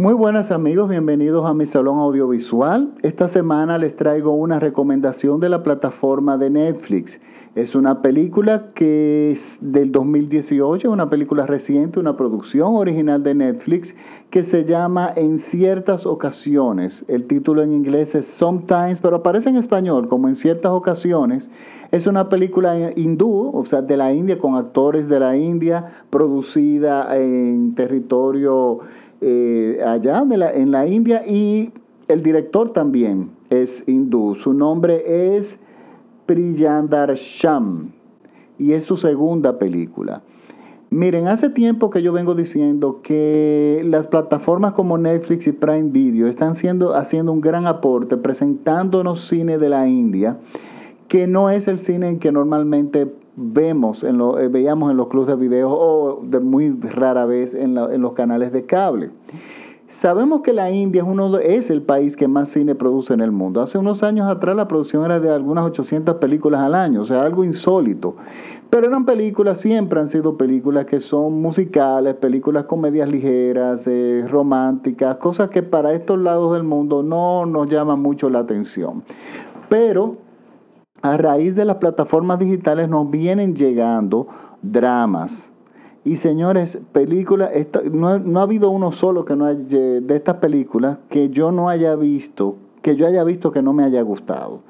Muy buenas amigos, bienvenidos a mi salón audiovisual. Esta semana les traigo una recomendación de la plataforma de Netflix. Es una película que es del 2018, una película reciente, una producción original de Netflix que se llama En ciertas ocasiones. El título en inglés es Sometimes, pero aparece en español como En ciertas ocasiones. Es una película hindú, o sea, de la India, con actores de la India, producida en territorio eh, allá en la India y el director también es hindú. Su nombre es Priyandar Sham y es su segunda película. Miren, hace tiempo que yo vengo diciendo que las plataformas como Netflix y Prime Video están siendo, haciendo un gran aporte presentándonos cine de la India, que no es el cine que normalmente vemos en lo, eh, veíamos en los clubes de video o de muy rara vez en, los canales de cable. Sabemos que la India es, uno es el país que más cine produce en el mundo. Hace unos años atrás la producción era de algunas 800 películas al año, o sea, algo insólito. Pero eran películas, siempre han sido películas que son musicales, películas comedias ligeras, eh, románticas, cosas que para estos lados del mundo no nos llaman mucho la atención. Pero a raíz de las plataformas digitales nos vienen llegando dramas. Y señores, películas, no, no, ha habido uno solo que no de estas películas que yo no haya visto, que yo haya visto que no me haya gustado.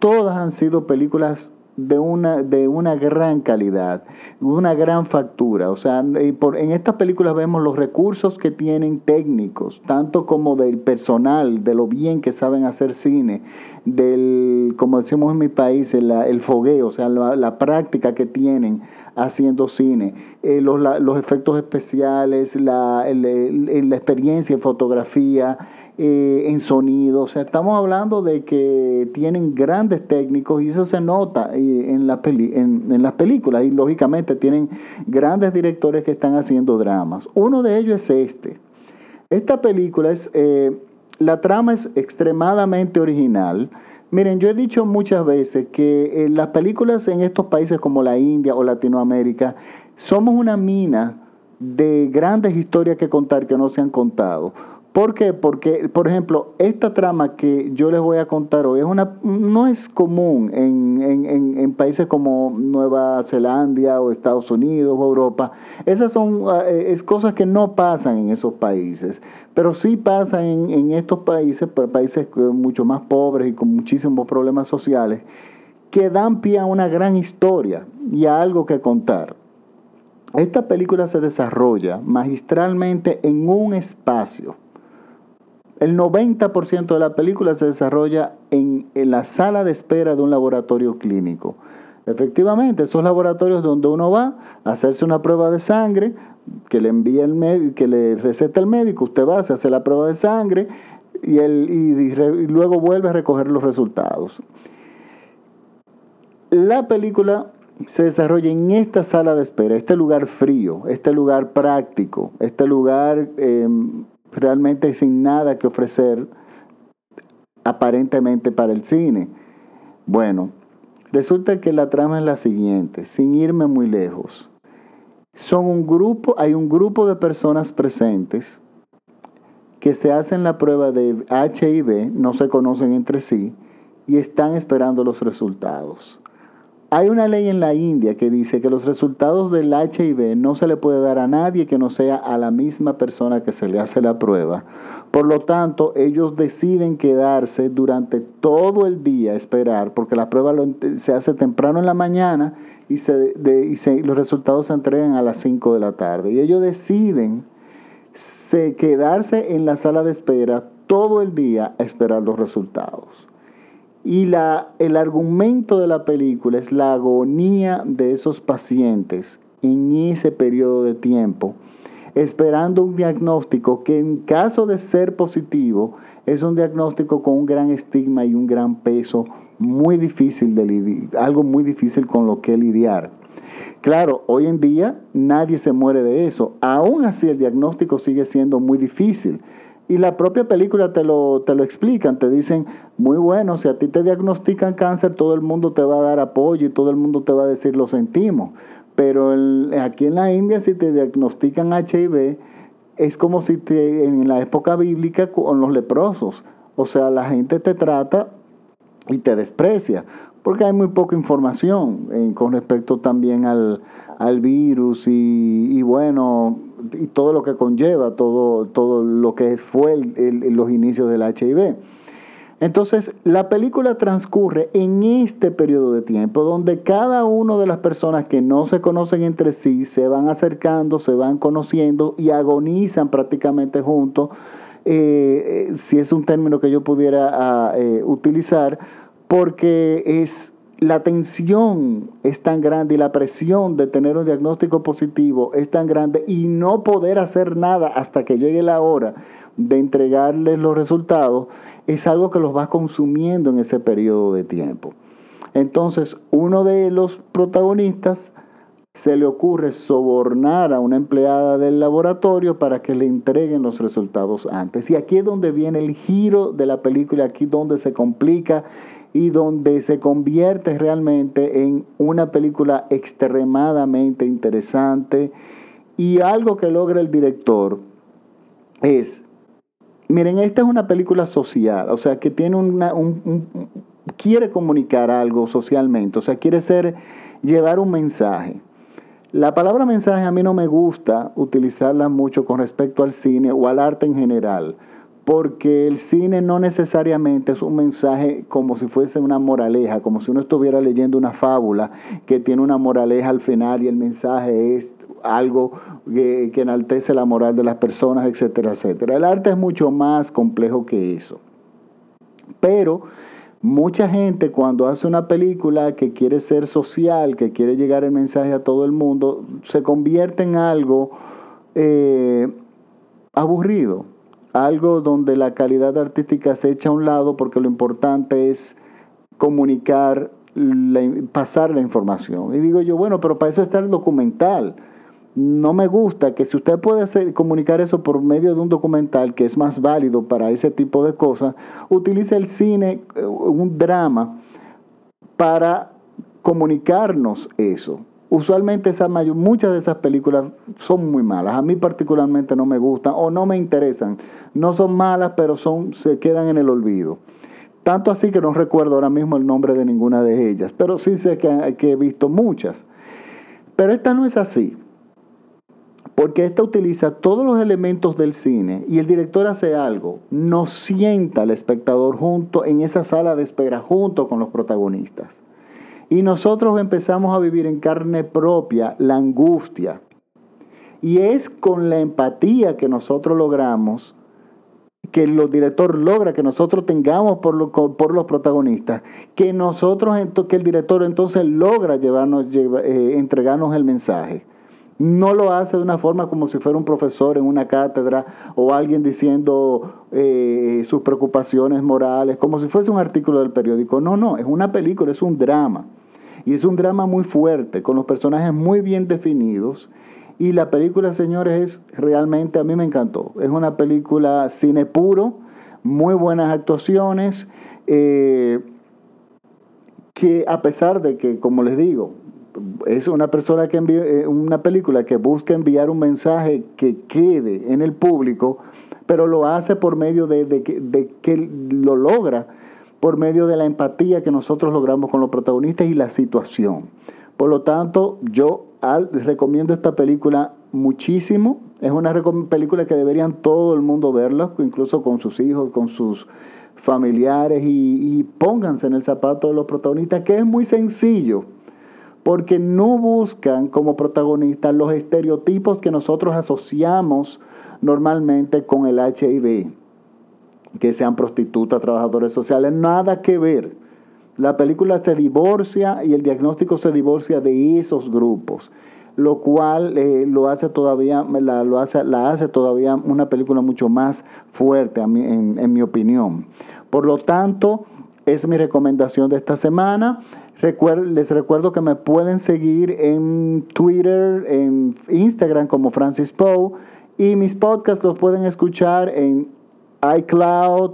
Todas han sido películas de una, de una gran calidad, una gran factura. O sea, por, en estas películas vemos los recursos que tienen técnicos, tanto como del personal, de lo bien que saben hacer cine, del, como decimos en mi país, el, el fogueo, o sea, la, práctica que tienen haciendo cine, eh, los, los, efectos especiales, la, la experiencia en fotografía, eh, en sonido. O sea, estamos hablando de que tienen grandes técnicos y eso se nota eh, en, la en, las películas. Y lógicamente tienen grandes directores que están haciendo dramas. Uno de ellos es este. Esta película es, eh, la trama es extremadamente original. Miren, yo he dicho muchas veces que las películas en estos países como la India o Latinoamérica somos una mina de grandes historias que contar que no se han contado. ¿Por qué? Porque, por ejemplo, esta trama que yo les voy a contar hoy es una, no es común en, países como Nueva Zelanda o Estados Unidos o Europa. Esas son ah, eh, es cosas que no pasan en esos países, pero sí pasan en, estos países, países mucho más pobres y con muchísimos problemas sociales, que dan pie a una gran historia y a algo que contar. Esta película se desarrolla magistralmente en un espacio el 90% de la película se desarrolla en, la sala de espera de un laboratorio clínico. Efectivamente, esos laboratorios donde uno va a hacerse una prueba de sangre, que le envía el que le receta el médico, usted va, se hace la prueba de sangre y, y luego vuelve a recoger los resultados. La película se desarrolla en esta sala de espera, este lugar frío, este lugar práctico, este lugar em, realmente sin nada que ofrecer aparentemente para el cine. Bueno, resulta que la trama es la siguiente, sin irme muy lejos. Son un grupo, hay un grupo de personas presentes que se hacen la prueba de HIV, no se conocen entre sí y están esperando los resultados. Hay una ley en la India que dice que los resultados del HIV no se le puede dar a nadie que no sea a la misma persona que se le hace la prueba. Por lo tanto, ellos deciden quedarse durante todo el día a esperar, porque la prueba se hace temprano en la mañana y, los resultados se entregan a las 5 de la tarde. Y ellos deciden quedarse en la sala de espera todo el día a esperar los resultados. Y la, el argumento de la película es la agonía de esos pacientes en ese periodo de tiempo, esperando un diagnóstico que en caso de ser positivo es un diagnóstico con un gran estigma y un gran peso, muy difícil de algo muy difícil con lo que lidiar. Claro, hoy en día nadie se muere de eso. Aún así el diagnóstico sigue siendo muy difícil. Y la propia película te lo, te lo explican, te dicen, muy bueno, si a ti te diagnostican cáncer, todo el mundo te va a dar apoyo y todo el mundo te va a decir, lo sentimos. Pero aquí en la India, si te diagnostican HIV, es como si te, en la época bíblica con los leprosos. O sea, la gente te trata y te desprecia, porque hay muy poca información eh, con respecto también al, virus y, bueno, y todo lo que conlleva, todo, todo lo que fue los inicios del HIV. Entonces, la película transcurre en este periodo de tiempo donde cada una de las personas que no se conocen entre sí se van acercando, se van conociendo y agonizan prácticamente juntos, eh, eh, si es un término que yo pudiera ah, eh, utilizar, porque es la tensión es tan grande y la presión de tener un diagnóstico positivo es tan grande y no poder hacer nada hasta que llegue la hora de entregarles los resultados es algo que los va consumiendo en ese periodo de tiempo. Entonces, uno de los protagonistas se le ocurre sobornar a una empleada del laboratorio para que le entreguen los resultados antes. Y aquí es donde viene el giro de la película, aquí donde se complica y donde se convierte realmente en una película extremadamente interesante. Y algo que logra el director es Miren, esta es una película social, o sea, que tiene una, un, quiere comunicar algo socialmente, o sea, quiere ser, llevar un mensaje. La palabra mensaje a mí no me gusta utilizarla mucho con respecto al cine o al arte en general, porque el cine no necesariamente es un mensaje como si fuese una moraleja, como si uno estuviera leyendo una fábula que tiene una moraleja al final y el mensaje es algo que, enaltece la moral de las personas, etcétera, etcétera. El arte es mucho más complejo que eso. Pero mucha gente cuando hace una película que quiere ser social, que quiere llegar el mensaje a todo el mundo, se convierte en algo eh, aburrido, algo donde la calidad artística se echa a un lado porque lo importante es comunicar, pasar la información. Y digo yo, bueno, pero para eso está el documental no me gusta que si usted puede hacer, comunicar eso por medio de un documental que es más válido para ese tipo de cosas, utilice el cine, eh, un drama, para comunicarnos eso. Usualmente esa muchas de esas películas son muy malas. A mí particularmente no me gustan o no me interesan. No son malas, pero son, se quedan en el olvido. Tanto así que no recuerdo ahora mismo el nombre de ninguna de ellas, pero sí sé que, que he visto muchas. Pero esta no es así porque esta utiliza todos los elementos del cine y el director hace algo, nos sienta al espectador junto en esa sala de espera junto con los protagonistas. Y nosotros empezamos a vivir en carne propia la angustia. Y es con la empatía que nosotros logramos, que el director logra que nosotros tengamos por, por los protagonistas, que nosotros, que el director entonces logra llevarnos, eh, entregarnos el mensaje. No lo hace de una forma como si fuera un profesor en una cátedra o alguien diciendo eh, sus preocupaciones morales, como si fuese un artículo del periódico. No, no, es una película, es un drama. Y es un drama muy fuerte, con los personajes muy bien definidos. Y la película, señores, es realmente, a mí me encantó. Es una película cine puro, muy buenas actuaciones, eh, que a pesar de que, como les digo, es una persona que envía eh, una película que busca enviar un mensaje que quede en el público, pero lo hace por medio de, de, que lo logra, por medio de la empatía que nosotros logramos con los protagonistas y la situación. Por lo tanto, yo recomiendo esta película muchísimo. Es una película que deberían todo el mundo verla, incluso con sus hijos, con sus familiares, y, y pónganse en el zapato de los protagonistas, que es muy sencillo porque no buscan como protagonistas los estereotipos que nosotros asociamos normalmente con el HIV, que sean prostitutas, trabajadores sociales, nada que ver. La película se divorcia y el diagnóstico se divorcia de esos grupos, lo cual eh, lo hace todavía, la, lo hace, la hace todavía una película mucho más fuerte, en, en mi opinión. Por lo tanto, es mi recomendación de esta semana les recuerdo que me pueden seguir en Twitter, en Instagram como Francis Poe y mis podcasts los pueden escuchar en iCloud,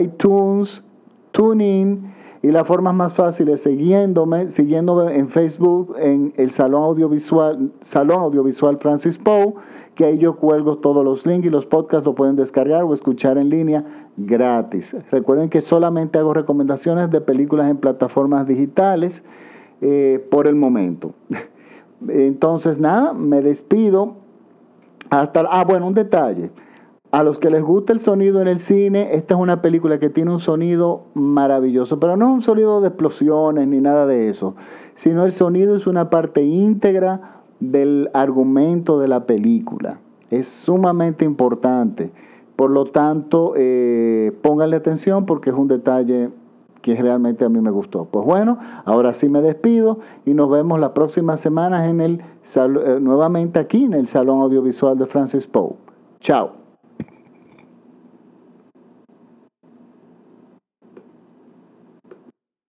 iTunes, TuneIn y la forma más fácil es siguiéndome, siguiéndome en Facebook en el Salón Audiovisual, Salón Audiovisual Francis Poe, que ahí yo cuelgo todos los links y los podcasts lo pueden descargar o escuchar en línea gratis. Recuerden que solamente hago recomendaciones de películas en plataformas digitales eh, por el momento. Entonces, nada, me despido. Hasta, ah, bueno, un detalle. A los que les gusta el sonido en el cine, esta es una película que tiene un sonido maravilloso, pero no un sonido de explosiones ni nada de eso, sino el sonido es una parte íntegra del argumento de la película. Es sumamente importante. Por lo tanto, eh, pónganle atención porque es un detalle que realmente a mí me gustó. Pues bueno, ahora sí me despido y nos vemos la próxima semana en el, eh, nuevamente aquí en el Salón Audiovisual de Francis Poe. Chao.